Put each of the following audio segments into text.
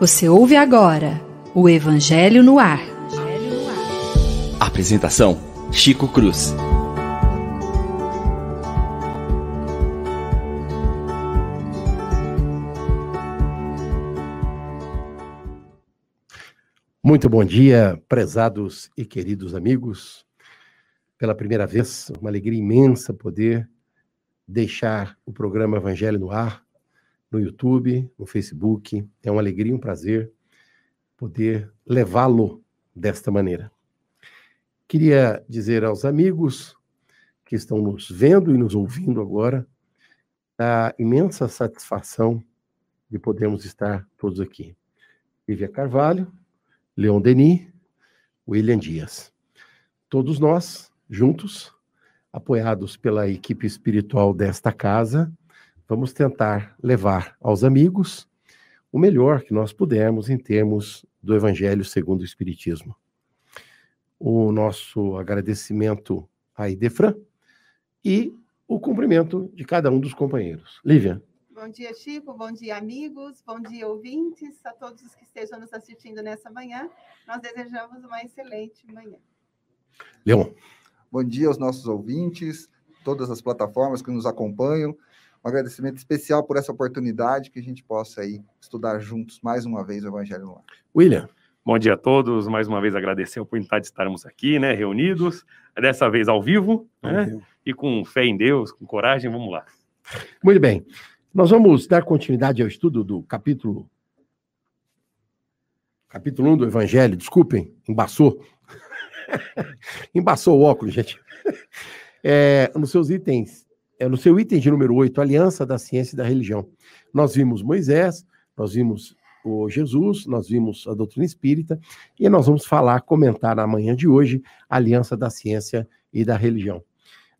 Você ouve agora o Evangelho no Ar. Apresentação: Chico Cruz. Muito bom dia, prezados e queridos amigos. Pela primeira vez, uma alegria imensa poder deixar o programa Evangelho no ar no YouTube, no Facebook. É uma alegria, um prazer poder levá-lo desta maneira. Queria dizer aos amigos que estão nos vendo e nos ouvindo agora a imensa satisfação de podermos estar todos aqui. Lívia Carvalho, Leon Denis, William Dias. Todos nós, juntos, apoiados pela equipe espiritual desta casa, vamos tentar levar aos amigos o melhor que nós pudermos em termos do Evangelho segundo o Espiritismo. O nosso agradecimento a Idefran e o cumprimento de cada um dos companheiros. Lívia. Bom dia, Chico. Bom dia, amigos. Bom dia, ouvintes. A todos os que estejam nos assistindo nessa manhã. Nós desejamos uma excelente manhã. Leon. Bom dia aos nossos ouvintes, todas as plataformas que nos acompanham. Um agradecimento especial por essa oportunidade que a gente possa aí estudar juntos mais uma vez o Evangelho no Lar. William. Bom dia a todos. Mais uma vez agradecer a oportunidade de estarmos aqui, né, reunidos, dessa vez ao vivo, né? E com fé em Deus, com coragem, vamos lá. Muito bem. Nós vamos dar continuidade ao estudo do capítulo capítulo 1 do Evangelho. Desculpem, embaçou. embaçou o óculos, gente. É, nos seus itens é, no seu item de número 8, Aliança da Ciência e da Religião. Nós vimos Moisés, nós vimos o Jesus, nós vimos a doutrina espírita, e nós vamos falar, comentar na manhã de hoje, a Aliança da Ciência e da Religião.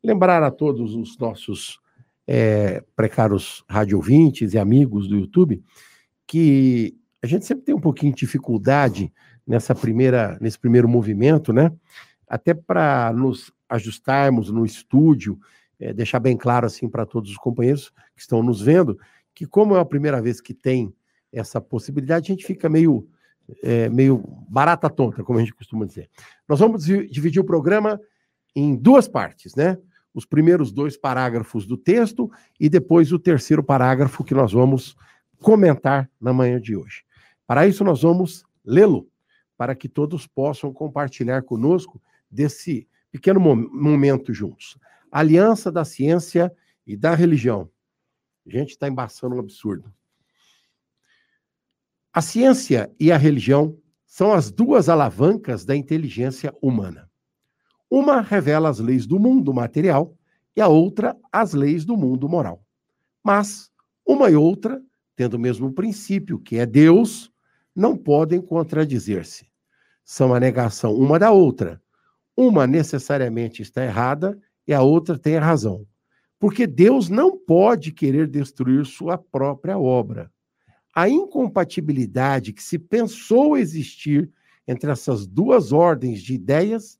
Lembrar a todos os nossos é, precaros radiovintes e amigos do YouTube que a gente sempre tem um pouquinho de dificuldade nessa primeira, nesse primeiro movimento, né? Até para nos ajustarmos no estúdio é, deixar bem claro assim para todos os companheiros que estão nos vendo, que como é a primeira vez que tem essa possibilidade, a gente fica meio, é, meio barata tonta, como a gente costuma dizer. Nós vamos dividir o programa em duas partes, né? Os primeiros dois parágrafos do texto e depois o terceiro parágrafo que nós vamos comentar na manhã de hoje. Para isso, nós vamos lê-lo, para que todos possam compartilhar conosco desse pequeno momento juntos aliança da ciência e da religião. A gente está embaçando um absurdo. A ciência e a religião são as duas alavancas da inteligência humana. Uma revela as leis do mundo material e a outra as leis do mundo moral. Mas uma e outra, tendo o mesmo princípio, que é Deus, não podem contradizer-se. São a negação uma da outra. Uma necessariamente está errada e a outra tem a razão. Porque Deus não pode querer destruir sua própria obra. A incompatibilidade que se pensou existir entre essas duas ordens de ideias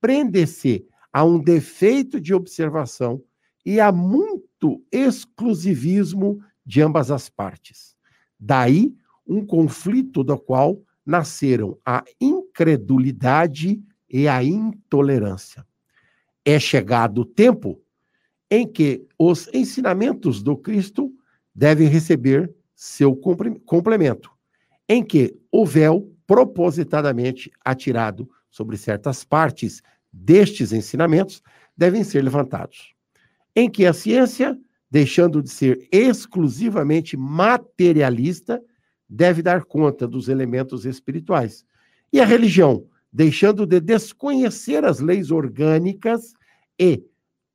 prende-se a um defeito de observação e a muito exclusivismo de ambas as partes. Daí um conflito do qual nasceram a incredulidade e a intolerância. É chegado o tempo em que os ensinamentos do Cristo devem receber seu complemento, em que o véu propositadamente atirado sobre certas partes destes ensinamentos devem ser levantados, em que a ciência, deixando de ser exclusivamente materialista, deve dar conta dos elementos espirituais, e a religião, deixando de desconhecer as leis orgânicas e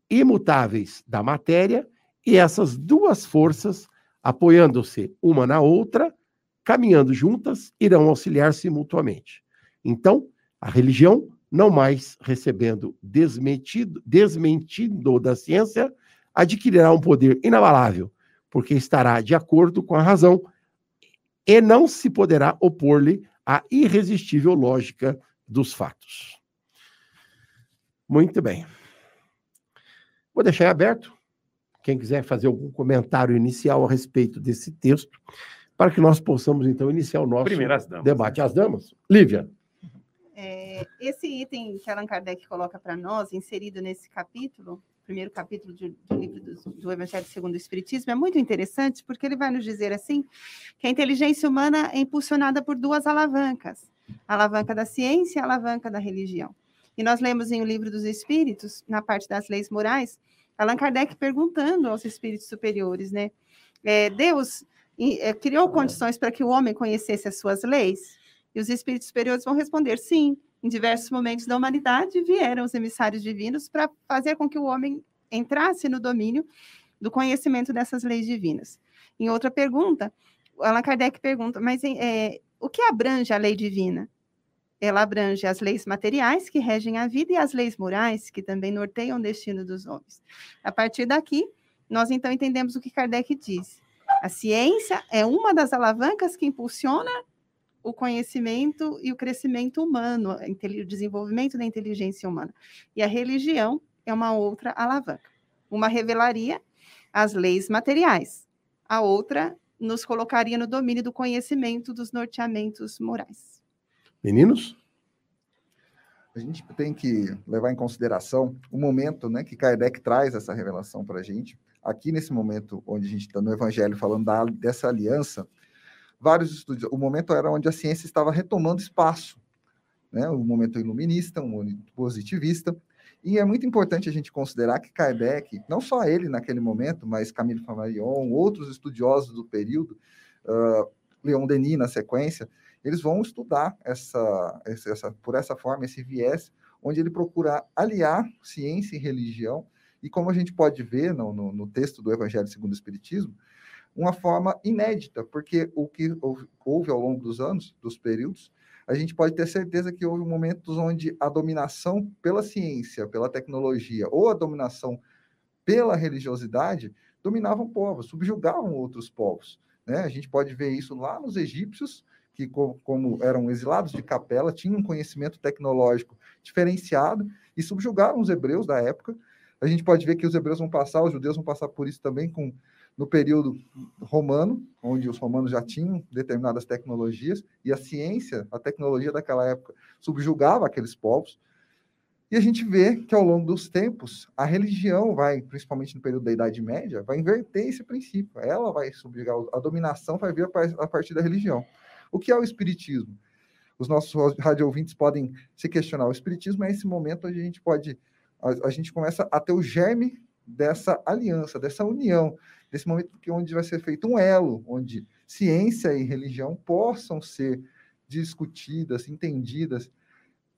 imutáveis da matéria, e essas duas forças, apoiando-se uma na outra, caminhando juntas, irão auxiliar-se mutuamente. Então, a religião, não mais recebendo desmentido, desmentido da ciência, adquirirá um poder inabalável, porque estará de acordo com a razão e não se poderá opor-lhe à irresistível lógica dos fatos. Muito bem. Vou deixar aberto. quem quiser fazer algum comentário inicial a respeito desse texto, para que nós possamos, então, iniciar o nosso Primeiras damas. debate. As damas? Lívia. É, esse item que Allan Kardec coloca para nós, inserido nesse capítulo, primeiro capítulo de- do livro do, do Evangelho segundo o Espiritismo, é muito interessante, porque ele vai nos dizer assim, que a inteligência humana é impulsionada por duas alavancas, a alavanca da ciência e a alavanca da religião. E nós lemos em O Livro dos Espíritos, na parte das leis morais, Allan Kardec perguntando aos espíritos superiores, né? é, Deus é, criou condições para que o homem conhecesse as suas leis? E os espíritos superiores vão responder sim. Em diversos momentos da humanidade vieram os emissários divinos para fazer com que o homem entrasse no domínio do conhecimento dessas leis divinas. Em outra pergunta, Allan Kardec pergunta, mas é, o que abrange a lei divina? Ela abrange as leis materiais que regem a vida e as leis morais que também norteiam o destino dos homens. A partir daqui, nós então entendemos o que Kardec diz. A ciência é uma das alavancas que impulsiona o conhecimento e o crescimento humano, o desenvolvimento da inteligência humana. E a religião é uma outra alavanca. Uma revelaria as leis materiais, a outra nos colocaria no domínio do conhecimento dos norteamentos morais. Meninos? A gente tem que levar em consideração o momento né, que Kardec traz essa revelação para a gente. Aqui, nesse momento onde a gente está no Evangelho falando da, dessa aliança, vários estudos. O momento era onde a ciência estava retomando espaço, né? O momento iluminista, um positivista. E é muito importante a gente considerar que Kardec, não só ele naquele momento, mas Camille Flammarion, outros estudiosos do período, uh, Leon Denis na sequência, eles vão estudar essa, essa, por essa forma, esse viés, onde ele procura aliar ciência e religião, e como a gente pode ver no, no, no texto do Evangelho segundo o Espiritismo, uma forma inédita, porque o que houve ao longo dos anos, dos períodos, a gente pode ter certeza que houve momentos onde a dominação pela ciência, pela tecnologia, ou a dominação pela religiosidade, dominavam povos, subjugavam outros povos. Né? A gente pode ver isso lá nos egípcios, que como eram exilados de capela, tinham um conhecimento tecnológico diferenciado e subjugaram os hebreus da época. A gente pode ver que os hebreus vão passar, os judeus vão passar por isso também com no período romano, onde os romanos já tinham determinadas tecnologias, e a ciência, a tecnologia daquela época, subjugava aqueles povos. E a gente vê que ao longo dos tempos, a religião vai, principalmente no período da Idade Média, vai inverter esse princípio. Ela vai subjugar, a dominação vai vir a partir da religião. O que é o Espiritismo? Os nossos ouvintes podem se questionar. O Espiritismo é esse momento onde a gente pode, a, a gente começa a ter o germe dessa aliança, dessa união, desse momento que onde vai ser feito um elo, onde ciência e religião possam ser discutidas, entendidas,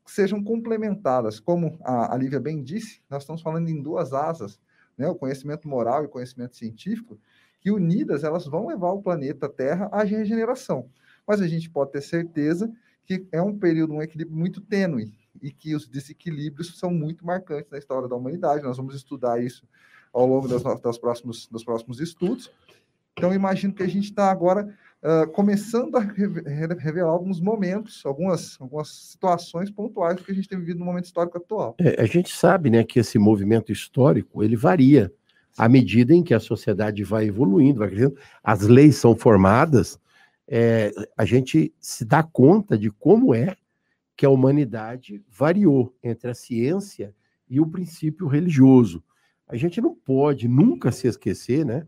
sejam complementadas. Como a, Lívia bem disse, nós estamos falando em duas asas, né? o conhecimento moral e o conhecimento científico, que unidas elas vão levar o planeta Terra à regeneração. Mas a gente pode ter certeza que é um período, um equilíbrio muito tênue e que os desequilíbrios são muito marcantes na história da humanidade. Nós vamos estudar isso ao longo das, das próximos, dos próximos estudos. Então, imagino que a gente está agora uh, começando a revelar alguns momentos, algumas, algumas situações pontuais que a gente tem vivido no momento histórico atual. É, a gente sabe né, que esse movimento histórico ele varia à medida em que a sociedade vai evoluindo, vai crescendo, as leis são formadas, é, a gente se dá conta de como é que a humanidade variou entre a ciência e o princípio religioso. A gente não pode nunca se esquecer, né,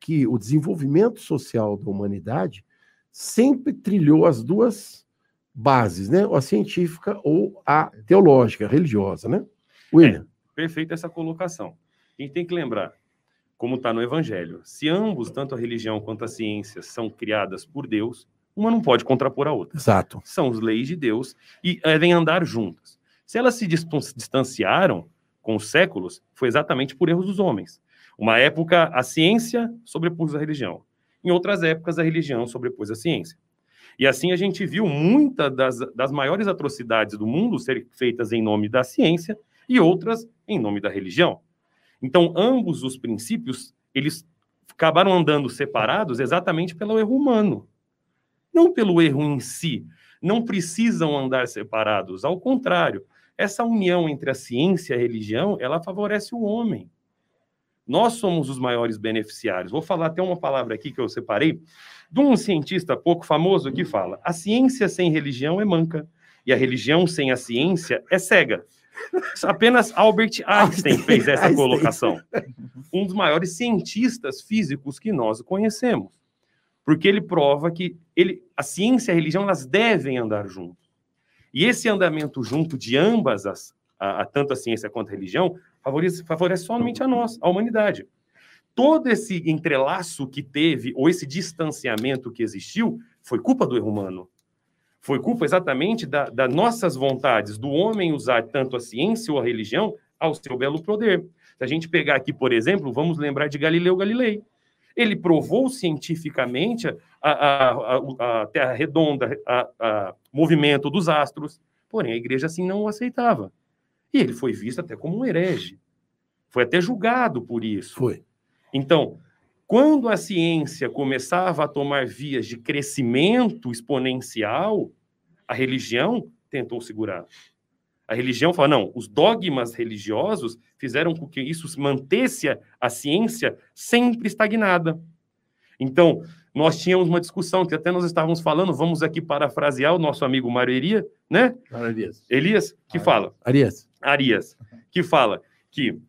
que o desenvolvimento social da humanidade sempre trilhou as duas bases, né, a científica ou a teológica, a religiosa, né? William. É, perfeita essa colocação. A gente tem que lembrar, como está no Evangelho, se ambos, tanto a religião quanto a ciência, são criadas por Deus, uma não pode contrapor a outra. Exato. São as leis de Deus e devem andar juntas. Se elas se distanciaram, com os séculos foi exatamente por erros dos homens. Uma época, a ciência sobrepôs a religião. Em outras épocas, a religião sobrepôs a ciência. E assim a gente viu muitas das, das maiores atrocidades do mundo serem feitas em nome da ciência e outras em nome da religião. Então, ambos os princípios, eles acabaram andando separados exatamente pelo erro humano, não pelo erro em si. Não precisam andar separados, ao contrário, essa união entre a ciência e a religião, ela favorece o homem. Nós somos os maiores beneficiários. Vou falar até uma palavra aqui que eu separei, de um cientista pouco famoso que fala: a ciência sem religião é manca, e a religião sem a ciência é cega. Apenas Albert Einstein fez essa colocação. Um dos maiores cientistas físicos que nós conhecemos. Porque ele prova que ele, a ciência e a religião elas devem andar juntos. E esse andamento junto de ambas, as, a, a, tanto a ciência quanto a religião, favorece, favorece somente a nós, a humanidade. Todo esse entrelaço que teve, ou esse distanciamento que existiu, foi culpa do erro humano. Foi culpa exatamente das da nossas vontades, do homem usar tanto a ciência ou a religião ao seu belo poder. Se a gente pegar aqui, por exemplo, vamos lembrar de Galileu Galilei. Ele provou cientificamente a, a, a, a Terra redonda, o movimento dos astros, porém a igreja assim não o aceitava. E ele foi visto até como um herege. Foi até julgado por isso. Foi. Então, quando a ciência começava a tomar vias de crescimento exponencial, a religião tentou segurar. A religião fala, não, os dogmas religiosos fizeram com que isso mantesse a ciência sempre estagnada. Então, nós tínhamos uma discussão que até nós estávamos falando, vamos aqui parafrasear o nosso amigo Mário Eria, né? Arias. Elias, que fala. Arias. Arias, que fala que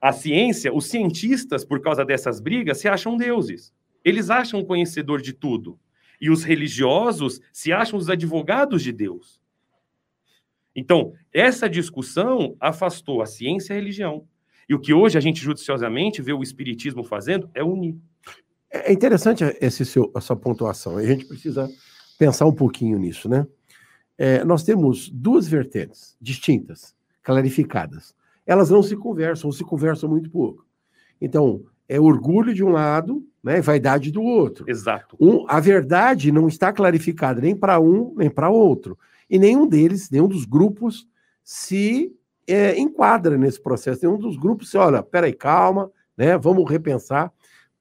a ciência, os cientistas, por causa dessas brigas, se acham deuses. Eles acham conhecedor de tudo. E os religiosos se acham os advogados de Deus. Então, essa discussão afastou a ciência e a religião. E o que hoje a gente judiciosamente vê o espiritismo fazendo é unir. É interessante esse seu, a sua pontuação. A gente precisa pensar um pouquinho nisso, né? É, nós temos duas vertentes distintas, clarificadas. Elas não se conversam, ou se conversam muito pouco. Então, é orgulho de um lado, né, vaidade do outro. Exato. Um, a verdade não está clarificada nem para um nem para outro. E nenhum deles, nenhum dos grupos se é, enquadra nesse processo. Nenhum dos grupos se olha, peraí, calma, né, vamos repensar,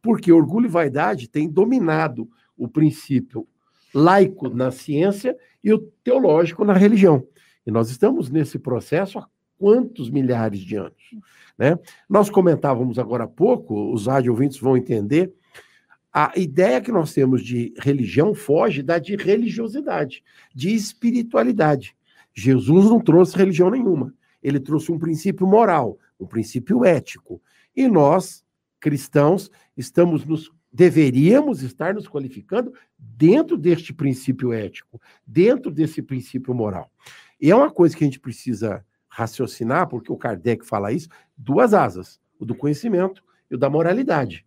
porque orgulho e vaidade têm dominado o princípio laico na ciência e o teológico na religião. E nós estamos nesse processo há quantos milhares de anos? Né? Nós comentávamos agora há pouco, os rádio ouvintes vão entender, a ideia que nós temos de religião foge da de religiosidade, de espiritualidade. Jesus não trouxe religião nenhuma. Ele trouxe um princípio moral, um princípio ético. E nós, cristãos, estamos nos deveríamos estar nos qualificando dentro deste princípio ético, dentro desse princípio moral. E é uma coisa que a gente precisa raciocinar, porque o Kardec fala isso, duas asas, o do conhecimento e o da moralidade.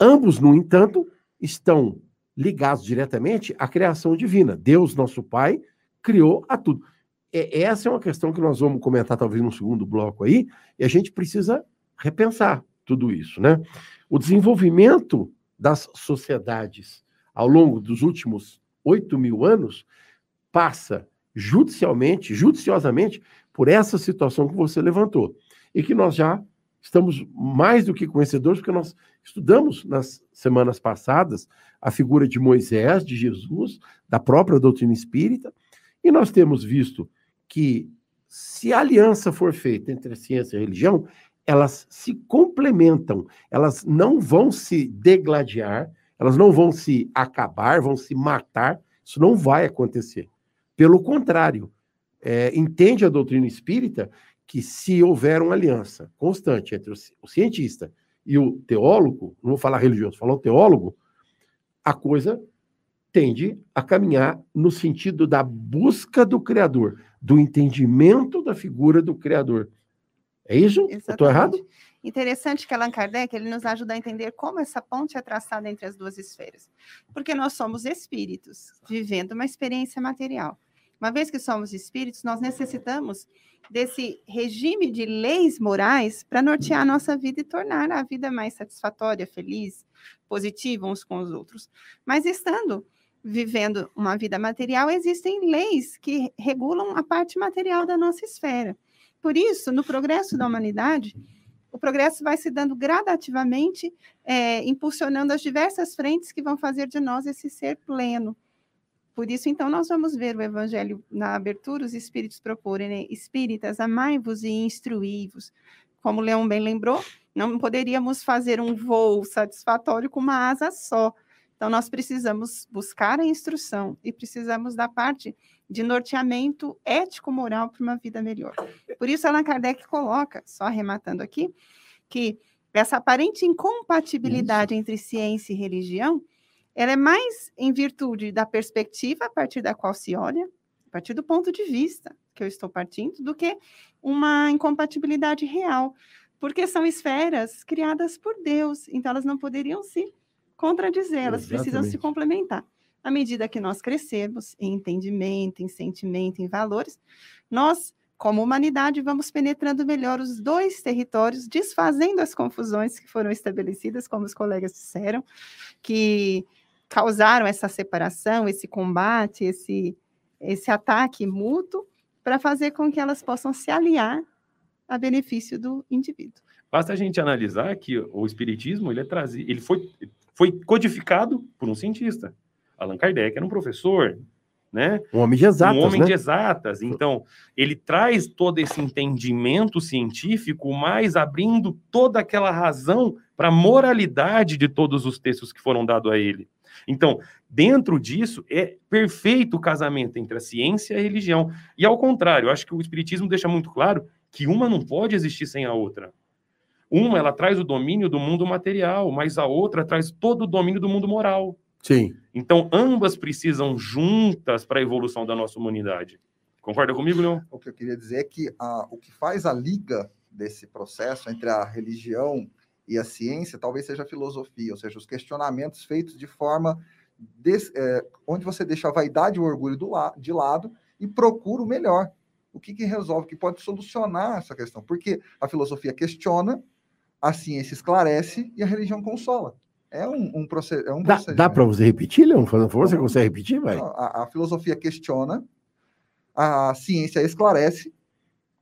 Ambos, no entanto, estão ligados diretamente à criação divina. Deus, nosso Pai, criou a tudo. E essa é uma questão que nós vamos comentar talvez no segundo bloco aí, e a gente precisa repensar tudo isso, né? O desenvolvimento das sociedades ao longo dos últimos oito mil anos passa judicialmente, judiciosamente, por essa situação que você levantou. E que nós já estamos mais do que conhecedores, porque nós estudamos nas semanas passadas a figura de Moisés, de Jesus, da própria doutrina espírita, e nós temos visto que se a aliança for feita entre a ciência e a religião, elas se complementam, elas não vão se degladiar, elas não vão se acabar, vão se matar, isso não vai acontecer. Pelo contrário, é, entende a doutrina espírita que se houver uma aliança constante entre o, cientista e o teólogo, não vou falar religioso, falar o teólogo, a coisa tende a caminhar no sentido da busca do Criador, do entendimento da figura do Criador. É isso? Estou errado? Interessante que Allan Kardec ele nos ajuda a entender como essa ponte é traçada entre as duas esferas. Porque nós somos espíritos vivendo uma experiência material. Uma vez que somos espíritos, nós necessitamos desse regime de leis morais para nortear a nossa vida e tornar a vida mais satisfatória, feliz, positiva uns com os outros. Mas estando vivendo uma vida material, existem leis que regulam a parte material da nossa esfera. Por isso, no progresso da humanidade, o progresso vai se dando gradativamente, é, impulsionando as diversas frentes que vão fazer de nós esse ser pleno, por isso, então, nós vamos ver o Evangelho na abertura, os Espíritos proporem, né? Espíritas, amai-vos e instruí-vos. Como Leão bem lembrou, Não poderíamos fazer um voo satisfatório com uma asa só. Então, nós precisamos buscar a instrução e precisamos da parte de norteamento ético-moral para uma vida melhor. Por isso, Allan Kardec coloca, só arrematando aqui, que essa aparente incompatibilidade isso. entre ciência e religião, ela é mais em virtude da perspectiva a partir da qual se olha, a partir do ponto de vista que eu estou partindo, do que uma incompatibilidade real, porque são esferas criadas por Deus, então elas não poderiam se contradizer, elas Exatamente. precisam se complementar. À medida que nós crescemos em entendimento, em sentimento, em valores, nós, como humanidade, vamos penetrando melhor os dois territórios, desfazendo as confusões que foram estabelecidas, como os colegas disseram, que causaram essa separação, esse combate, esse, esse ataque mútuo, para fazer com que elas possam se aliar a benefício do indivíduo. Basta a gente analisar que o espiritismo ele é trazido, ele foi foi codificado por um cientista. Allan Kardec era um professor, né? Um homem de exatas, Um homem né? de exatas. Então, ele traz todo esse entendimento científico, mas abrindo toda aquela razão para a moralidade de todos os textos que foram dados a ele. Então, dentro disso, é perfeito o casamento entre a ciência e a religião. E ao contrário, eu acho que o Espiritismo deixa muito claro que uma não pode existir sem a outra. Uma, ela traz o domínio do mundo material, mas a outra traz todo o domínio do mundo moral. Sim. Então, ambas precisam juntas para a evolução da nossa humanidade. Concorda comigo, Leon? O que eu queria dizer é que a, o que faz a liga desse processo entre a religião e a ciência talvez seja a filosofia, ou seja, os questionamentos feitos de forma des, é, onde você deixa a vaidade e o orgulho do la, de lado e procura o melhor. O que, que resolve, que pode solucionar essa questão? Porque a filosofia questiona, a ciência esclarece e a religião consola. É um, um, proced é um dá, Dá para você repetir, Leon? Fazendo favor, você consegue repetir? Vai. A, a, filosofia questiona, a ciência esclarece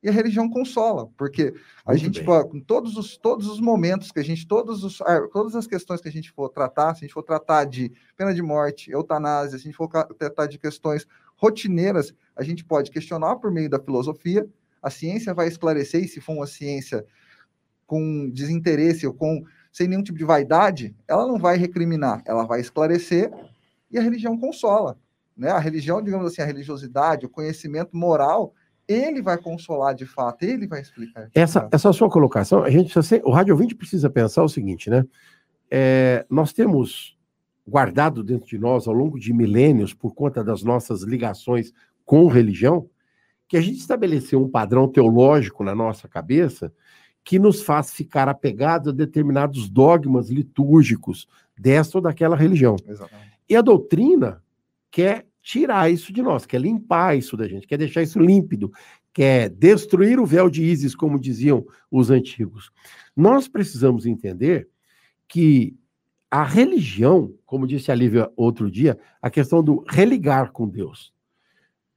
e a religião consola, porque a Muito gente, pô, com todos os, todos os momentos que a gente, todos os, todas as questões que a gente for tratar, se a gente for tratar de pena de morte, eutanásia, se a gente for tratar de questões rotineiras, a gente pode questionar por meio da filosofia, a ciência vai esclarecer, e se for uma ciência com desinteresse ou com sem nenhum tipo de vaidade, ela não vai recriminar, ela vai esclarecer e a religião consola. Né? A religião, digamos assim, a religiosidade, o conhecimento moral, ele vai consolar de fato, ele vai explicar. Essa, essa sua colocação, a gente, o rádio ouvinte precisa pensar o seguinte, né? É, nós temos guardado dentro de nós ao longo de milênios, por conta das nossas ligações com religião, que a gente estabeleceu um padrão teológico na nossa cabeça que nos faz ficar apegados a determinados dogmas litúrgicos desta ou daquela religião. Exatamente. E a doutrina quer tirar isso de nós, quer limpar isso da gente, quer deixar isso límpido, quer destruir o véu de Ísis, como diziam os antigos. Nós precisamos entender que a religião, como disse a Lívia outro dia, a questão do religar com Deus.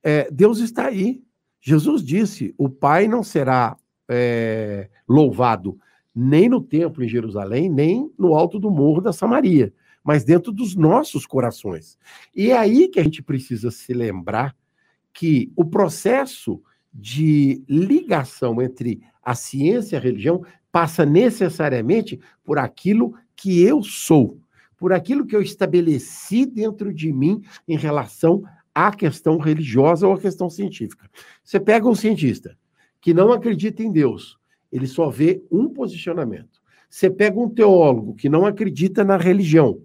É, Deus está aí. Jesus disse: o Pai não será é, louvado nem no templo em Jerusalém, nem no alto do morro da Samaria, mas dentro dos nossos corações. E é aí que a gente precisa se lembrar que o processo de ligação entre a ciência e a religião passa necessariamente por aquilo que eu sou, por aquilo que eu estabeleci dentro de mim em relação à questão religiosa ou à questão científica. Você pega um cientista, que não acredita em Deus, ele só vê um posicionamento. Você pega um teólogo que não acredita na religião,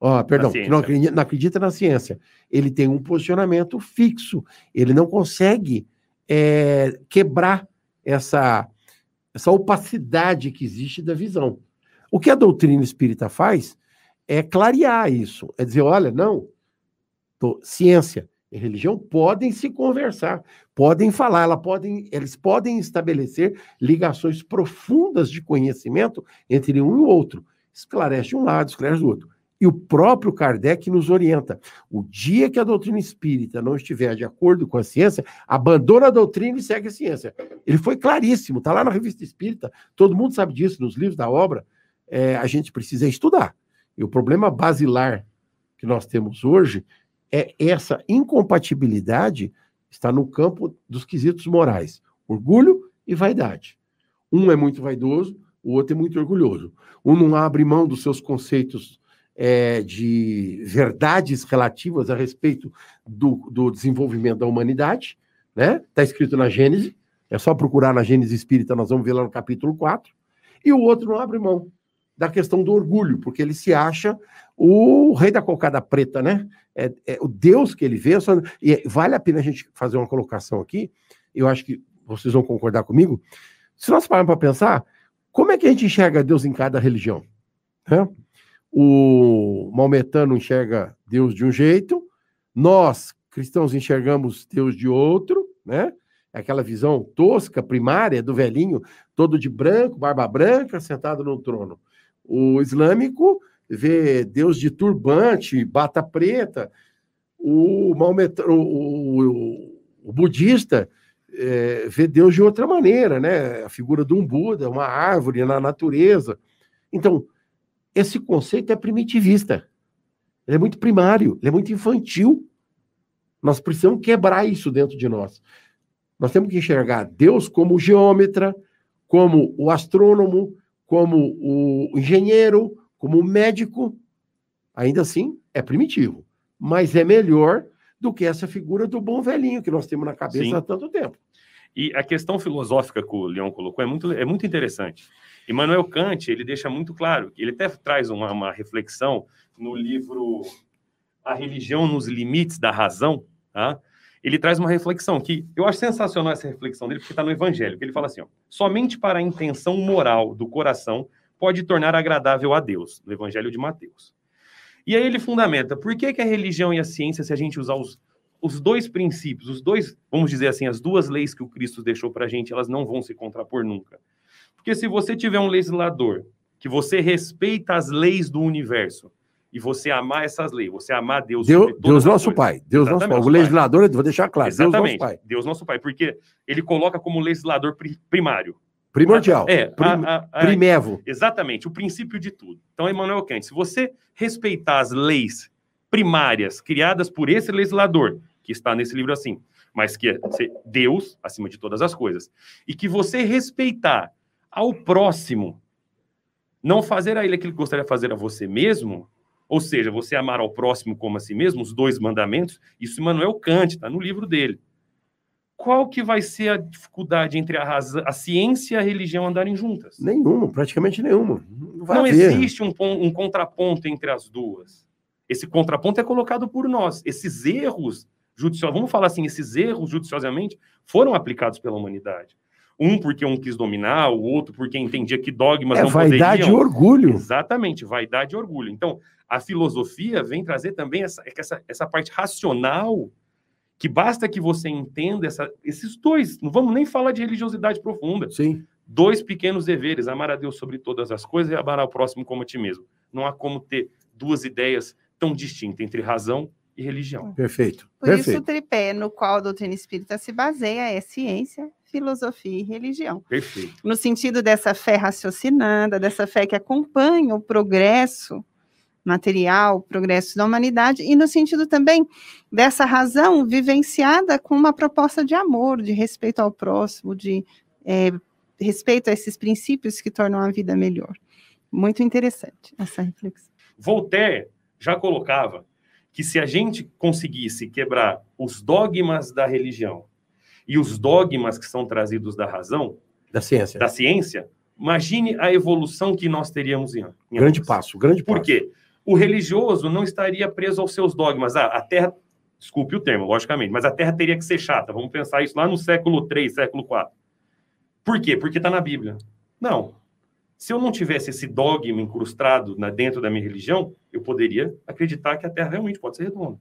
ó, perdão, que não acredita, não acredita, na ciência, ele tem um posicionamento fixo, ele não consegue é, quebrar essa, essa opacidade que existe da visão. O que a doutrina espírita faz é clarear isso, é dizer, olha, não, tô, ciência, e religião podem se conversar, podem falar, ela podem, eles podem estabelecer ligações profundas de conhecimento entre um e o outro. Esclarece um lado, esclarece o outro. E o próprio Kardec nos orienta. O dia que a doutrina espírita não estiver de acordo com a ciência, abandona a doutrina e segue a ciência. Ele foi claríssimo, está lá na revista espírita, todo mundo sabe disso, nos livros da obra. É, a gente precisa estudar. E o problema basilar que nós temos hoje é essa incompatibilidade está no campo dos quesitos morais, orgulho e vaidade. Um é muito vaidoso, o outro é muito orgulhoso. Um não abre mão dos seus conceitos é, de verdades relativas a respeito do, do desenvolvimento da humanidade, né? Está escrito na Gênesis, é só procurar na Gênesis Espírita, nós vamos ver lá no capítulo 4. E o outro não abre mão da questão do orgulho, porque ele se acha o rei da cocada preta, né? É, é o Deus que ele vê. Só... E vale a pena a gente fazer uma colocação aqui, eu acho que vocês vão concordar comigo. Se nós pararmos para pensar, como é que a gente enxerga Deus em cada religião? Né? O maometano enxerga Deus de um jeito, nós, cristãos, enxergamos Deus de outro, né? Aquela visão tosca, primária, do velhinho, todo de branco, barba branca, sentado no trono. O islâmico vê Deus de turbante, bata preta. O, maometano, o, o, o budista é, vê Deus de outra maneira, né? A figura de um Buda, uma árvore na natureza. Então, esse conceito é primitivista. Ele é muito primário, ele é muito infantil. Nós precisamos quebrar isso dentro de nós. Nós temos que enxergar Deus como o geômetra, como o astrônomo, como o engenheiro, como médico. Ainda assim, é primitivo, mas é melhor do que essa figura do bom velhinho que nós temos na cabeça Sim. há tanto tempo. E a questão filosófica que o Leão colocou é muito, é muito interessante. Immanuel Kant, ele deixa muito claro, ele até traz uma, uma reflexão no livro A Religião nos Limites da Razão, tá? ele traz uma reflexão que eu acho sensacional essa reflexão dele, porque está no Evangelho, que ele fala assim, ó, somente para a intenção moral do coração pode tornar agradável a Deus, no Evangelho de Mateus. E aí ele fundamenta, por que, que a religião e a ciência, se a gente usar os, os dois princípios, os dois, vamos dizer assim, as duas leis que o Cristo deixou para a gente, elas não vão se contrapor nunca. Porque se você tiver um legislador que você respeita as leis do universo e você amar essas leis, você amar Deus. Deus, Deus nosso coisas, Pai. Deus nosso Pai. O legislador, vou deixar claro. Exatamente. Deus nosso Pai. Deus nosso Pai. Porque ele coloca como legislador primário. Primordial. É, Prim, a, a, a, primevo. Exatamente, o princípio de tudo. Então, Emmanuel Kant, se você respeitar as leis primárias criadas por esse legislador, que está nesse livro assim, mas que é Deus acima de todas as coisas, e que você respeitar ao próximo, não fazer a ele aquilo que gostaria de fazer a você mesmo, ou seja, você amar ao próximo como a si mesmo, os dois mandamentos, isso Immanuel Kant, está no livro dele. Qual que vai ser a dificuldade entre a, razão, a ciência e a religião andarem juntas? Nenhuma, praticamente nenhuma. Não, não existe um, um contraponto entre as duas. Esse contraponto é colocado por nós. Esses erros judiciosos, vamos falar assim, esses erros judiciosamente foram aplicados pela humanidade. Um porque um quis dominar, o outro porque entendia que dogmas é, não vaidade poderiam. E orgulho. Exatamente, vaidade e orgulho. Então, a filosofia vem trazer também essa, essa, essa parte racional, que basta que você entenda essa, esses dois, não vamos nem falar de religiosidade profunda. Sim. Dois pequenos deveres, amar a Deus sobre todas as coisas e amar ao próximo como a ti mesmo. Não há como ter duas ideias tão distintas entre razão e religião. Perfeito. Por Perfeito. isso o tripé no qual a doutrina espírita se baseia é ciência, filosofia e religião. Perfeito. No sentido dessa fé raciocinada, dessa fé que acompanha o progresso material, o progresso da humanidade, e no sentido também dessa razão vivenciada com uma proposta de amor, de respeito ao próximo, de é, respeito a esses princípios que tornam a vida melhor. Muito interessante essa reflexão. Voltaire já colocava que se a gente conseguisse quebrar os dogmas da religião e os dogmas que são trazidos da razão, da ciência, da ciência imagine a evolução que nós teríamos em, em grande passo, grande Por passo. quê? O religioso não estaria preso aos seus dogmas. Ah, a Terra, desculpe o termo, logicamente, mas a Terra teria que ser chata. Vamos pensar isso lá no século 3, século 4. Por quê? Porque está na Bíblia. Não. Se eu não tivesse esse dogma incrustado na, dentro da minha religião, eu poderia acreditar que a Terra realmente pode ser redonda,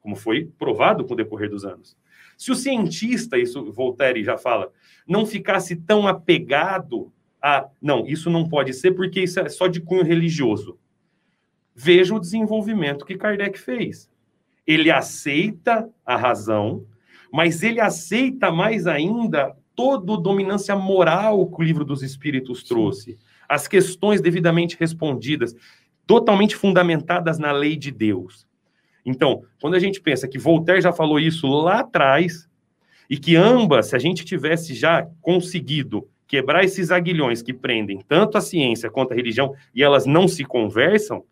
como foi provado com o decorrer dos anos. Se o cientista, isso Voltaire já fala, não ficasse tão apegado a, não, isso não pode ser porque isso é só de cunho religioso. Veja o desenvolvimento que Kardec fez. Ele aceita a razão, mas ele aceita mais ainda toda a dominância moral que o livro dos Espíritos trouxe. As questões devidamente respondidas, totalmente fundamentadas na lei de Deus. Então, quando a gente pensa que Voltaire já falou isso lá atrás, e que ambas, se a gente tivesse já conseguido quebrar esses aguilhões que prendem tanto a ciência quanto a religião e elas não se conversam,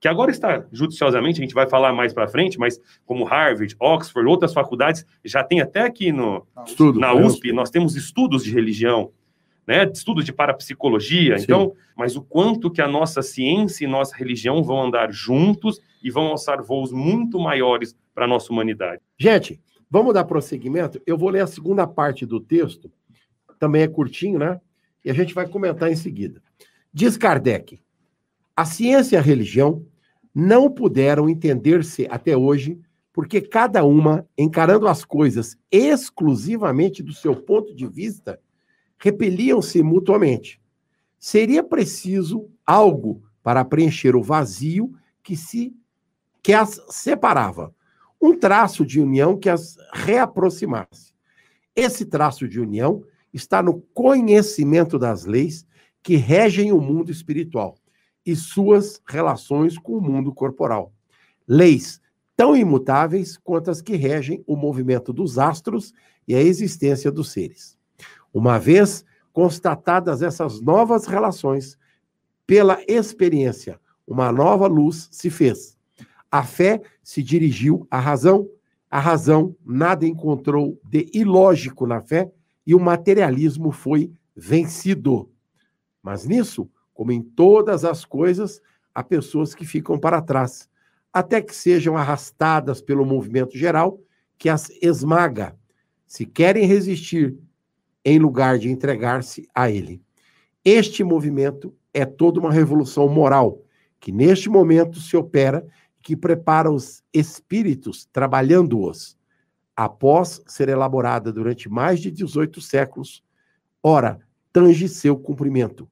que agora está judiciosamente, a gente vai falar mais para frente, mas como Harvard, Oxford, outras faculdades, já tem até aqui no, Estudo, na né? USP, nós temos estudos de religião, né, estudos de parapsicologia. Sim. Então, mas o quanto que a nossa ciência e nossa religião vão andar juntos e vão alçar voos muito maiores para a nossa humanidade. Gente, vamos dar prosseguimento? Eu vou ler a segunda parte do texto, também é curtinho, né? E a gente vai comentar em seguida. Diz Kardec: a ciência e a religião não puderam entender-se até hoje, porque cada uma, encarando as coisas exclusivamente do seu ponto de vista, repeliam-se mutuamente. Seria preciso algo para preencher o vazio que se que as separava, um traço de união que as reaproximasse. Esse traço de união está no conhecimento das leis que regem o mundo espiritual e suas relações com o mundo corporal. Leis tão imutáveis quanto as que regem o movimento dos astros e a existência dos seres. Uma vez constatadas essas novas relações, pela experiência, uma nova luz se fez. A fé se dirigiu à razão, a razão nada encontrou de ilógico na fé e o materialismo foi vencido. Mas nisso, como em todas as coisas, há pessoas que ficam para trás, até que sejam arrastadas pelo movimento geral que as esmaga, se querem resistir em lugar de entregar-se a ele. Este movimento é toda uma revolução moral que neste momento se opera que prepara os espíritos trabalhando-os, após ser elaborada durante mais de 18 séculos, ora, tange seu cumprimento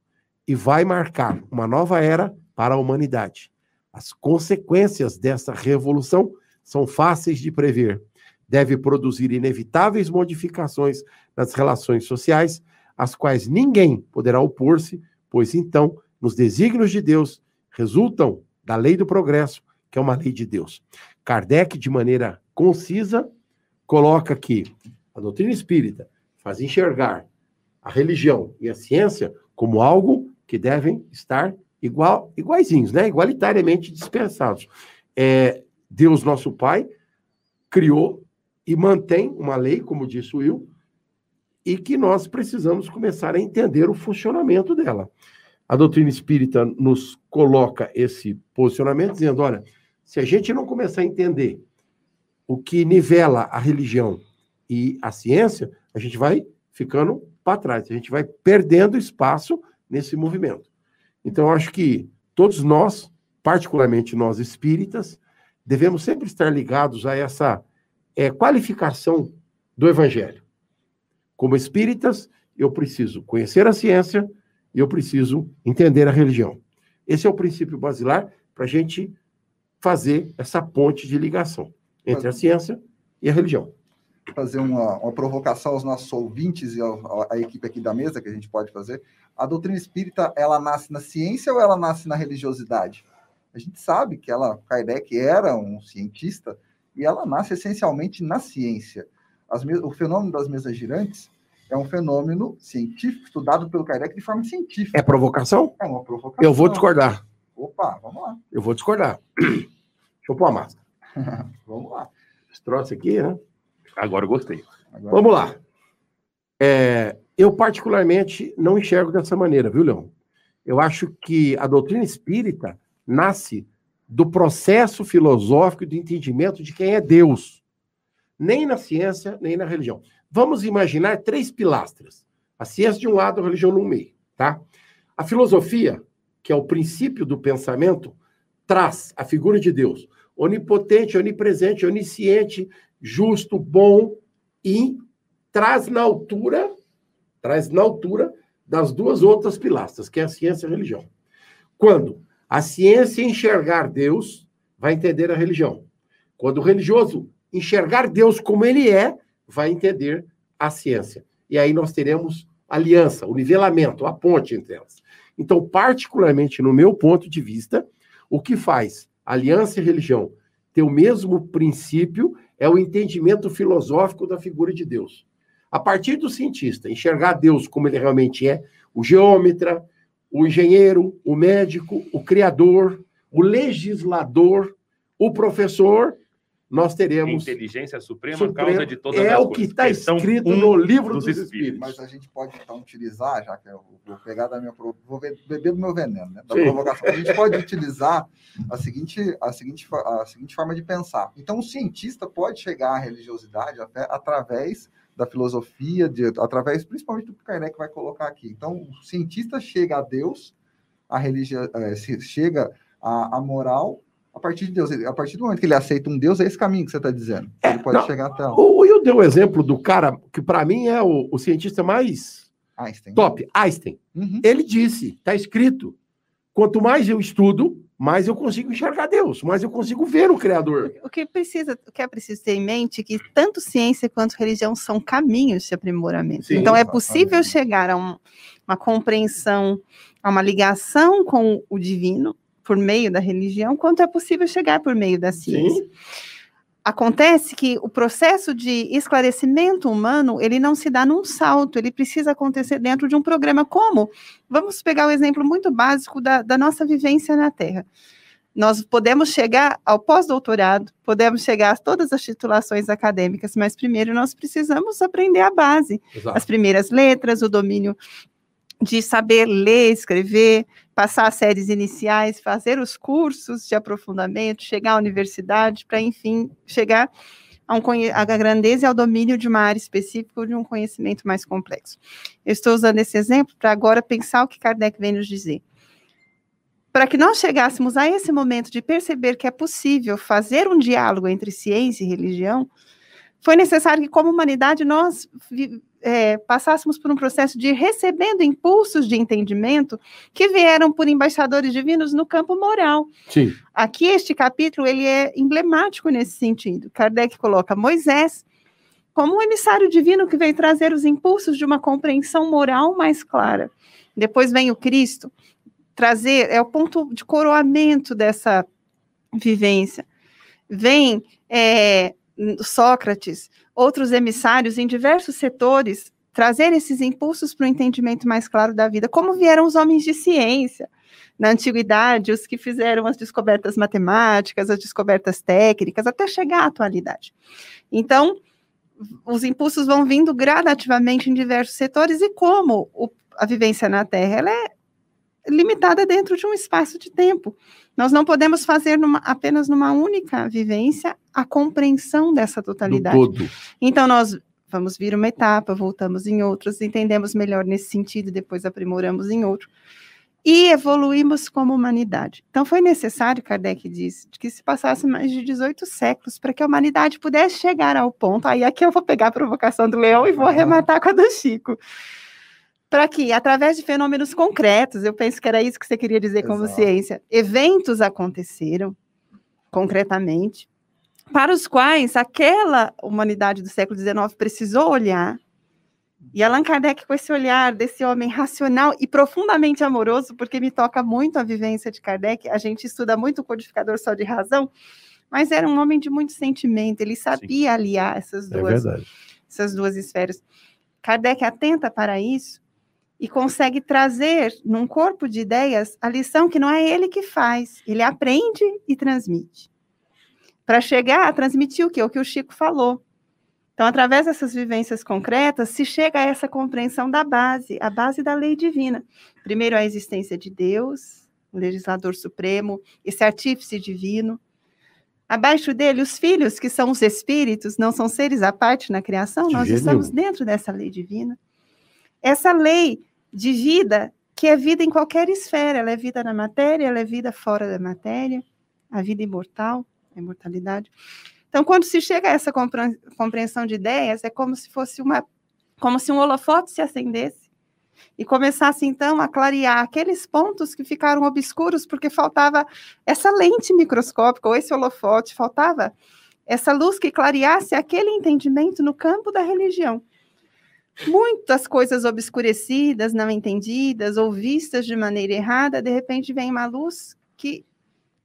e vai marcar uma nova era para a humanidade. As consequências dessa revolução são fáceis de prever. Deve produzir inevitáveis modificações nas relações sociais, às quais ninguém poderá opor-se, pois então, nos desígnios de Deus, resultam da lei do progresso, que é uma lei de Deus. Kardec, de maneira concisa, coloca que a doutrina espírita faz enxergar a religião e a ciência como algo que devem estar igual, iguaizinhos, né? igualitariamente dispensados. É, Deus, nosso Pai, criou e mantém uma lei, como disse o Will, e que nós precisamos começar a entender o funcionamento dela. A doutrina espírita nos coloca esse posicionamento dizendo: olha, se a gente não começar a entender o que nivela a religião e a ciência, a gente vai ficando para trás, a gente vai perdendo espaço nesse movimento. Então, eu acho que todos nós, particularmente nós espíritas, devemos sempre estar ligados a essa é, qualificação do evangelho. Como espíritas, eu preciso conhecer a ciência e eu preciso entender a religião. Esse é o princípio basilar para a gente fazer essa ponte de ligação entre a ciência e a religião. Fazer uma, uma provocação aos nossos ouvintes e ao- à equipe aqui da mesa que a gente pode fazer. A doutrina espírita, ela nasce na ciência ou ela nasce na religiosidade? A gente sabe que ela, Kardec era um cientista e ela nasce essencialmente na ciência. As o fenômeno das mesas girantes é um fenômeno científico estudado pelo Kardec de forma científica. É provocação? É uma provocação. Eu vou discordar. Opa, vamos lá, Eu vou discordar. Deixa eu pôr a máscara. vamos lá. Esse troço aqui, né? Agora eu gostei. Agora, Vamos lá. É, eu, particularmente, não enxergo dessa maneira, viu, Leão? Eu acho que a doutrina espírita nasce do processo filosófico de entendimento de quem é Deus. Nem na ciência, nem na religião. Vamos imaginar três pilastras. A ciência de um lado, a religião no meio, tá? A filosofia, que é o princípio do pensamento, traz a figura de Deus, onipotente, onipresente, onisciente, justo, bom e traz na altura, traz na altura das duas outras pilastras, que é a ciência e a religião. Quando a ciência enxergar Deus, vai entender a religião. Quando o religioso enxergar Deus como ele é, vai entender a ciência. E aí nós teremos aliança, o nivelamento, a ponte entre elas. Então, particularmente no meu ponto de vista, o que faz aliança e religião ter o mesmo princípio é o entendimento filosófico da figura de Deus. A partir do cientista enxergar Deus como ele realmente é, o geômetra, o engenheiro, o médico, o criador, o legislador, o professor, nós teremos. Inteligência suprema, Suprema, causa de todas é as o que coisas. está escrito um no livro dos dos, Espíritos. Espíritos. Mas a gente pode então utilizar, já que eu vou pegar da minha vou be- beber do meu veneno, né? Da Sim. provocação. A gente pode utilizar a seguinte, a seguinte, a seguinte forma de pensar. Então, o cientista pode chegar à religiosidade à fé através da filosofia, de, através principalmente do que Kardec vai colocar aqui. Então, o cientista chega a Deus, a religião, eh, se- chega à, à moral a partir de Deus. A partir do momento que ele aceita um Deus, é esse caminho que você está dizendo. Ele pode não. chegar até lá. O Will deu o exemplo do cara que, para mim, é o, o cientista mais Einstein. top, Einstein. Uhum. Ele disse, está escrito: quanto mais eu estudo, mais eu consigo enxergar Deus, mais eu consigo ver o Criador. O que precisa, o que é preciso ter em mente é que tanto ciência quanto religião são caminhos de aprimoramento. Sim, então é exatamente. possível chegar a um- uma compreensão, a uma ligação com o divino por meio da religião, quanto é possível chegar por meio da ciência. Sim. Acontece que o processo de esclarecimento humano, ele não se dá num salto, ele precisa acontecer dentro de um programa como? Vamos pegar o exemplo muito básico da, da nossa vivência na Terra. Nós podemos chegar ao pós-doutorado, podemos chegar a todas as titulações acadêmicas, mas primeiro nós precisamos aprender a base, Exato. as primeiras letras, o domínio de saber ler, escrever, passar as séries iniciais, fazer os cursos de aprofundamento, chegar à universidade, para, enfim, chegar a, um, à grandeza e ao domínio de uma área específica ou de um conhecimento mais complexo. Eu estou usando esse exemplo para agora pensar o que Kardec vem nos dizer. Para que nós chegássemos a esse momento de perceber que é possível fazer um diálogo entre ciência e religião, foi necessário que, como humanidade, nós é, passássemos por um processo de recebendo impulsos de entendimento que vieram por embaixadores divinos no campo moral. Sim. Aqui, este capítulo, ele é emblemático nesse sentido. Kardec coloca Moisés como um emissário divino que veio trazer os impulsos de uma compreensão moral mais clara. Depois vem o Cristo, trazer, é o ponto de coroamento dessa vivência. Vem é, Sócrates, outros emissários em diversos setores, trazer esses impulsos para o entendimento mais claro da vida, como vieram os homens de ciência na antiguidade, os que fizeram as descobertas matemáticas, as descobertas técnicas, até chegar à atualidade. Então, os impulsos vão vindo gradativamente em diversos setores, e como o- a vivência na Terra é limitada dentro de um espaço de tempo. Nós não podemos fazer numa- apenas numa única vivência a compreensão dessa Do totalidade. todo. Então, nós vamos vir uma etapa, voltamos em outras, entendemos melhor nesse sentido, depois aprimoramos em outro. E evoluímos como humanidade. Então, foi necessário, Kardec disse, que se passasse mais de 18 séculos para que a humanidade pudesse chegar ao ponto. Aí, aqui eu vou pegar a provocação do Leão e vou arrematar com a do Chico. Para que, através de fenômenos concretos, eu penso que era isso que você queria dizer como Exato. ciência, eventos aconteceram concretamente, para os quais aquela humanidade do século XIX precisou olhar. E Allan Kardec, com esse olhar desse homem racional e profundamente amoroso, porque me toca muito a vivência de Kardec, a gente estuda muito o codificador só de razão, mas era um homem de muito sentimento, ele sabia aliar essas É duas, verdade. essas duas esferas. Kardec atenta para isso e consegue trazer num corpo de ideias a lição que não é ele que faz, ele aprende e transmite. Para chegar a transmitir o que? O que o Chico falou. Então, através dessas vivências concretas, se chega a essa compreensão da base, a base da lei divina. Primeiro, a existência de Deus, o legislador supremo, esse artífice divino. Abaixo dele, os filhos, que são os espíritos, não são seres à parte na criação, De nós estamos dentro dessa lei divina. Essa lei de vida, que é vida em qualquer esfera, ela é vida na matéria, ela é vida fora da matéria, a vida imortal, a imortalidade. Então, quando se chega a essa compre- compreensão de ideias, é como se fosse uma, como se um holofote se acendesse e começasse então a clarear aqueles pontos que ficaram obscuros porque faltava essa lente microscópica ou esse holofote, faltava essa luz que clareasse aquele entendimento no campo da religião. Muitas coisas obscurecidas, não entendidas ou vistas de maneira errada, de repente vem uma luz que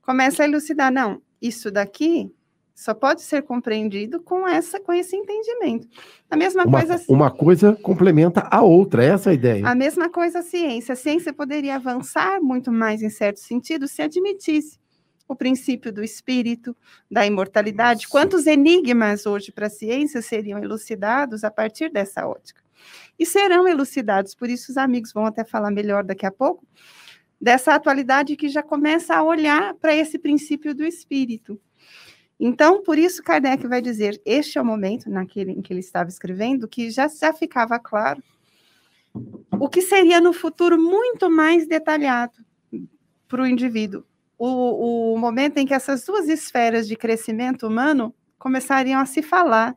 começa a elucidar. Não, isso daqui Só pode ser compreendido com essa com esse entendimento. A mesma Uma, coisa uma coisa complementa a outra, essa é a ideia. a mesma coisa a ciência. A ciência poderia avançar muito mais em certo sentido se admitisse o princípio do espírito, da imortalidade. Quantos enigmas hoje para a ciência seriam elucidados a partir dessa ótica? E serão elucidados, por isso os amigos vão até falar melhor daqui a pouco, dessa atualidade que já começa a olhar para esse princípio do espírito. Então, por isso Kardec vai dizer, este é o momento naquele em que ele estava escrevendo, que já, já ficava claro o que seria no futuro muito mais detalhado para o indivíduo. O, o momento em que essas duas esferas de crescimento humano começariam a se falar,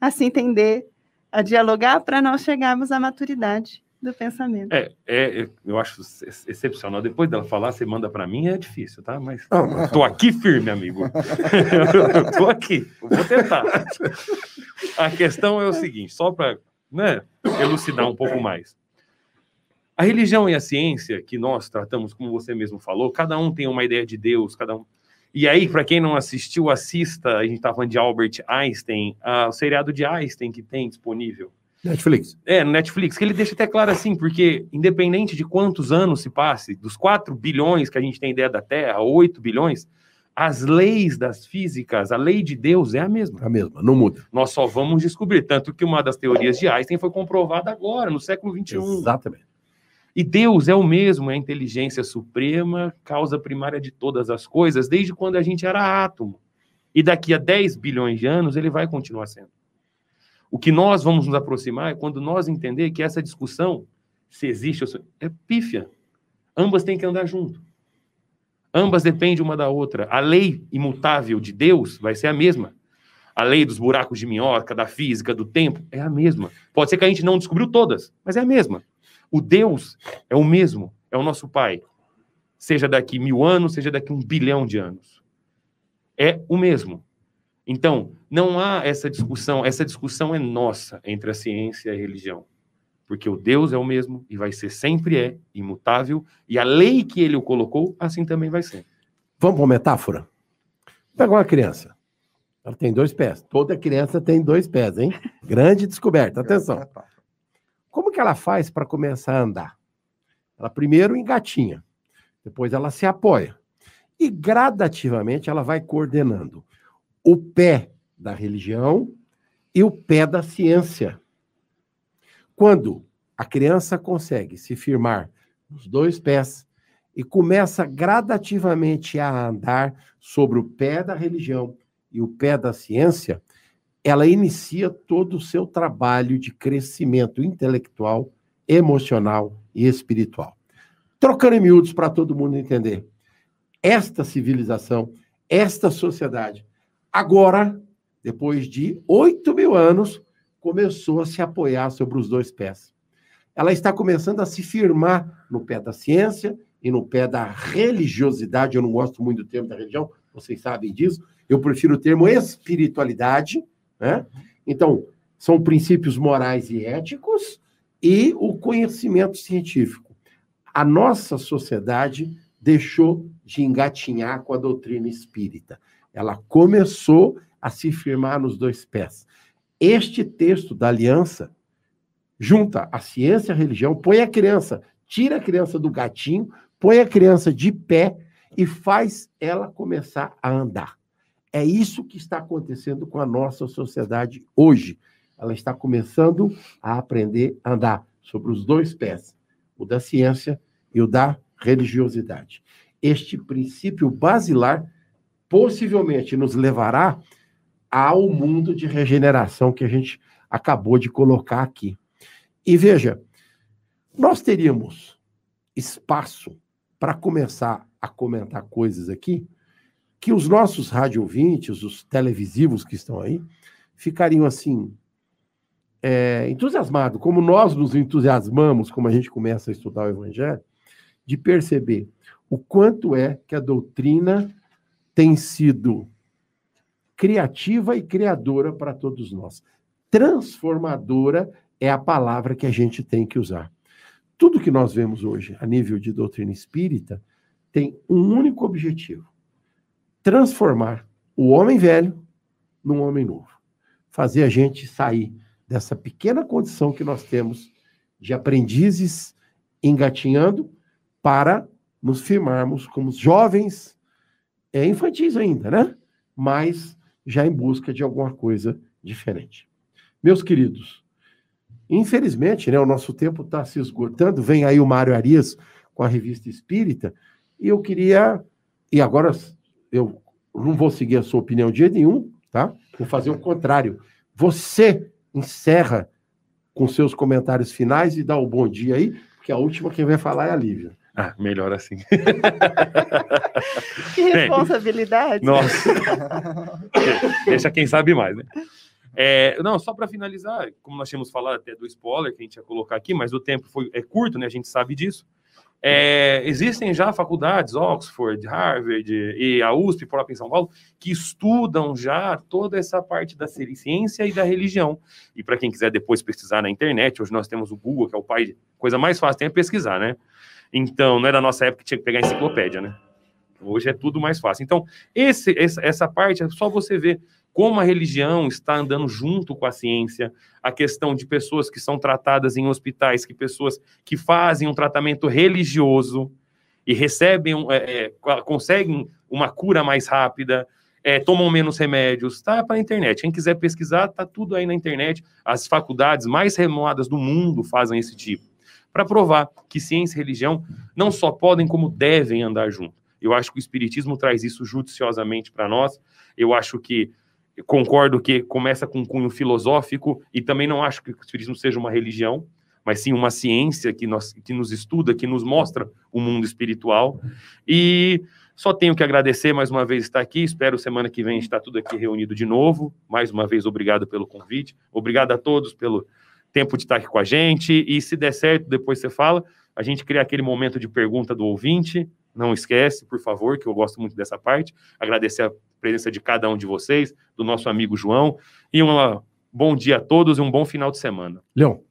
a se entender, a dialogar para nós chegarmos à maturidade do pensamento. É, é, eu acho ex- excepcional. Depois dela falar, você manda para mim, é difícil, tá? Mas tô aqui firme, amigo. eu tô aqui, eu vou tentar. A questão é o seguinte, só para né, elucidar um pouco mais. A religião e a ciência que nós tratamos, como você mesmo falou, cada um tem uma ideia de Deus, cada um. E aí, para quem não assistiu, assista. A gente estava falando de Albert Einstein, o seriado de Einstein que tem disponível. Netflix. É, no Netflix, que ele deixa até claro assim, porque independente de quantos anos se passe, dos 4 bilhões que a gente tem ideia da Terra, 8 bilhões, as leis das físicas, a lei de Deus é a mesma. A mesma, não muda. Nós só vamos descobrir. Tanto que uma das teorias de Einstein foi comprovada agora, no século XXI. Exatamente. E Deus é o mesmo, é a inteligência suprema, causa primária de todas as coisas, desde quando a gente era átomo. E daqui a 10 bilhões de anos ele vai continuar sendo. O que nós vamos nos aproximar é quando nós entender que essa discussão, se existe, ou se- é pífia. Ambas têm que andar junto. Ambas dependem uma da outra. A lei imutável de Deus vai ser a mesma. A lei dos buracos de minhoca, da física, do tempo, é a mesma. Pode ser que a gente não descobriu todas, mas é a mesma. O Deus é o mesmo, é o nosso Pai. Seja daqui mil anos, seja daqui um bilhão de anos. É o mesmo. Então, não há essa discussão, essa discussão é nossa entre a ciência e a religião. Porque o Deus é o mesmo e vai ser sempre é, imutável, e a lei que ele o colocou, assim também vai ser. Vamos para uma metáfora? Pega uma criança. Ela tem dois pés. Toda criança tem dois pés, hein? Grande descoberta. Atenção. Como que ela faz para começar a andar? Ela primeiro engatinha, depois ela se apoia. E gradativamente ela vai coordenando o pé da religião e o pé da ciência. Quando a criança consegue se firmar nos dois pés e começa gradativamente a andar sobre o pé da religião e o pé da ciência, ela inicia todo o seu trabalho de crescimento intelectual, emocional e espiritual. Trocando em miúdos para todo mundo entender. Esta civilização, esta sociedade, agora, depois de oito mil anos, começou a se apoiar sobre os dois pés. Ela está começando a se firmar no pé da ciência e no pé da religiosidade. Eu não gosto muito do termo da religião, vocês sabem disso. Eu prefiro o termo espiritualidade. Né? Então, são princípios morais e éticos e o conhecimento científico. A nossa sociedade deixou de engatinhar com a doutrina espírita. Ela começou a se firmar nos dois pés. Este texto da aliança junta a ciência e a religião, põe a criança, tira a criança do gatinho, põe a criança de pé e faz ela começar a andar. É isso que está acontecendo com a nossa sociedade hoje. Ela está começando a aprender a andar sobre os dois pés, o da ciência e o da religiosidade. Este princípio basilar possivelmente nos levará ao mundo de regeneração que a gente acabou de colocar aqui. E veja, nós teríamos espaço para começar a comentar coisas aqui que os nossos radiovintes, os televisivos que estão aí, ficariam assim é, entusiasmados, como nós nos entusiasmamos, como a gente começa a estudar o Evangelho, de perceber o quanto é que a doutrina tem sido criativa e criadora para todos nós. Transformadora é a palavra que a gente tem que usar. Tudo que nós vemos hoje a nível de doutrina espírita tem um único objetivo: transformar o homem velho num homem novo. Fazer a gente sair dessa pequena condição que nós temos de aprendizes engatinhando para nos firmarmos como jovens, é, infantis ainda, né? Mas já em busca de alguma coisa diferente. Meus queridos, infelizmente, né, o nosso tempo está se esgotando. Vem aí o Mário Arias com a revista Espírita, e eu queria. E agora eu não vou seguir a sua opinião de jeito nenhum, tá? Vou fazer o contrário. Você encerra com seus comentários finais e dá o bom dia aí, porque a última quem vai falar é a Lívia. Ah, melhor assim. que responsabilidade. Nossa. Deixa quem sabe mais, né? É, não, só para finalizar, como nós tínhamos falado até do spoiler que a gente ia colocar aqui, mas o tempo foi, é curto, né? A gente sabe disso. É, existem já faculdades, Oxford, Harvard e a USP, própria em São Paulo, que estudam já toda essa parte da ciência e da religião. E para quem quiser depois pesquisar na internet, hoje nós temos o Google, que é o pai, coisa mais fácil tem é pesquisar, né? Então, não é da nossa época que tinha que pegar enciclopédia, né? Hoje é tudo mais fácil. Então, esse, essa parte é só você ver como a religião está andando junto com a ciência, a questão de pessoas que são tratadas em hospitais, que pessoas que fazem um tratamento religioso e recebem, é, é, conseguem uma cura mais rápida, é, tomam menos remédios, está para a internet. Quem quiser pesquisar, está tudo aí na internet. As faculdades mais renomadas do mundo fazem esse tipo, para provar que ciência e religião não só podem, como devem andar junto. Eu acho que o Espiritismo traz isso judiciosamente para nós. Eu acho que concordo que começa com um cunho filosófico e também não acho que o espiritismo seja uma religião, mas sim uma ciência que, nós, que nos estuda, que nos mostra o mundo espiritual. E só tenho que agradecer mais uma vez estar aqui. Espero semana que vem estar tudo aqui reunido de novo. Mais uma vez, obrigado pelo convite. Obrigado a todos pelo tempo de estar aqui com a gente. E se der certo, depois você fala. A gente cria aquele momento de pergunta do ouvinte. Não esquece, por favor, que eu gosto muito dessa parte. Agradecer a presença de cada um de vocês, do nosso amigo João. E um bom dia a todos e um bom final de semana. Leão.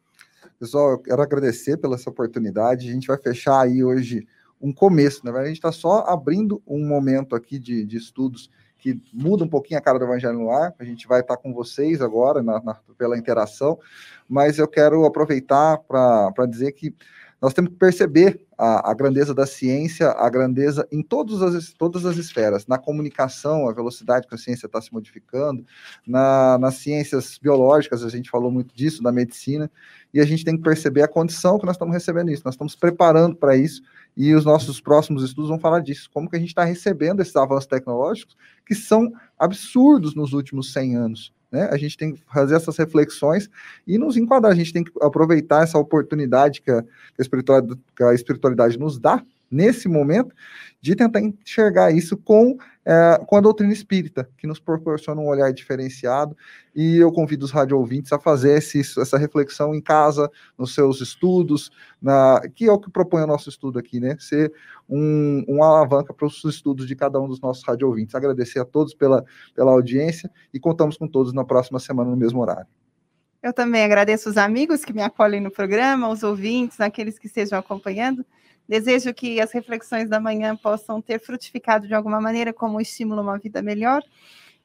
Pessoal, eu quero agradecer pela essa oportunidade. A gente vai fechar aí hoje um começo, na verdade, a gente está só abrindo um momento aqui de, de, estudos que muda um pouquinho a cara do Evangelho no ar. A gente vai estar com vocês agora na, na, pela interação, mas eu quero aproveitar para dizer que nós temos que perceber a, a, grandeza da ciência, a grandeza em todas as, todas as esferas, na comunicação, a velocidade que a ciência está se modificando, na, nas ciências biológicas, a gente falou muito disso, da medicina, e a gente tem que perceber a condição que nós estamos recebendo isso, nós estamos preparando para isso, e os nossos próximos estudos vão falar disso, como que a gente está recebendo esses avanços tecnológicos que são absurdos nos últimos 100 anos. Né? A gente tem que fazer essas reflexões e nos enquadrar. A gente tem que aproveitar essa oportunidade que a, que a, espiritualidade, que a espiritualidade nos dá nesse momento de tentar enxergar isso com, é, com a doutrina espírita, que nos proporciona um olhar diferenciado, e eu convido os rádio ouvintes a fazer esse, essa reflexão em casa, nos seus estudos, na, que é o que propõe o nosso estudo aqui, né? Ser um, uma alavanca para os estudos de cada um dos nossos rádio ouvintes. Agradecer a todos pela, pela audiência e contamos com todos na próxima semana no mesmo horário. Eu também agradeço os amigos que me acolhem no programa, os ouvintes, aqueles que estejam acompanhando. Desejo que as reflexões da manhã possam ter frutificado de alguma maneira como estímulo a uma vida melhor.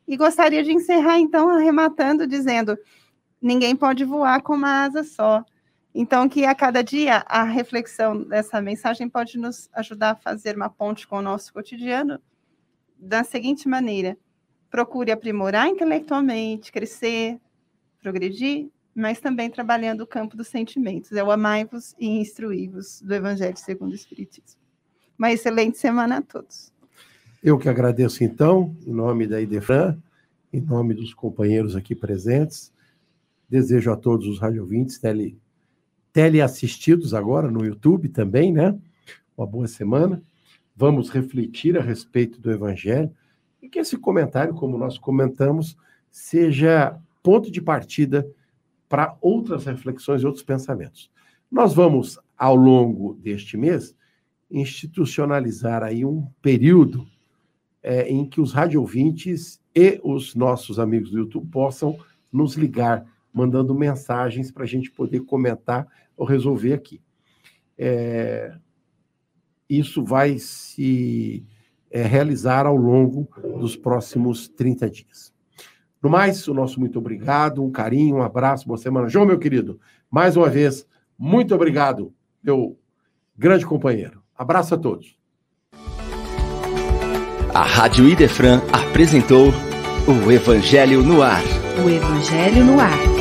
E gostaria de encerrar, então, arrematando, dizendo: ninguém pode voar com uma asa só. Então, que a cada dia a reflexão dessa mensagem pode nos ajudar a fazer uma ponte com o nosso cotidiano da seguinte maneira: procure aprimorar intelectualmente, crescer, progredir, mas também trabalhando o campo dos sentimentos. É o amai-vos e instruí-vos do Evangelho segundo o Espiritismo. Uma excelente semana a todos. Eu que agradeço, então, em nome da Idefran, em nome dos companheiros aqui presentes. Desejo a todos os radiovintes tele, teleassistidos agora no YouTube também, né? Uma boa semana. Vamos refletir a respeito do Evangelho e que esse comentário, como nós comentamos, seja ponto de partida para outras reflexões e outros pensamentos. Nós vamos, ao longo deste mês, institucionalizar aí um período é, em que os radiovintes e os nossos amigos do YouTube possam nos ligar, mandando mensagens para a gente poder comentar ou resolver aqui. É, isso vai se é, realizar ao longo dos próximos 30 dias. No mais, o nosso muito obrigado, um carinho, um abraço, boa semana. João, meu querido, mais uma vez, muito obrigado, meu grande companheiro. Abraço a todos. A Rádio Idefran apresentou o Evangelho no Ar. O Evangelho no Ar.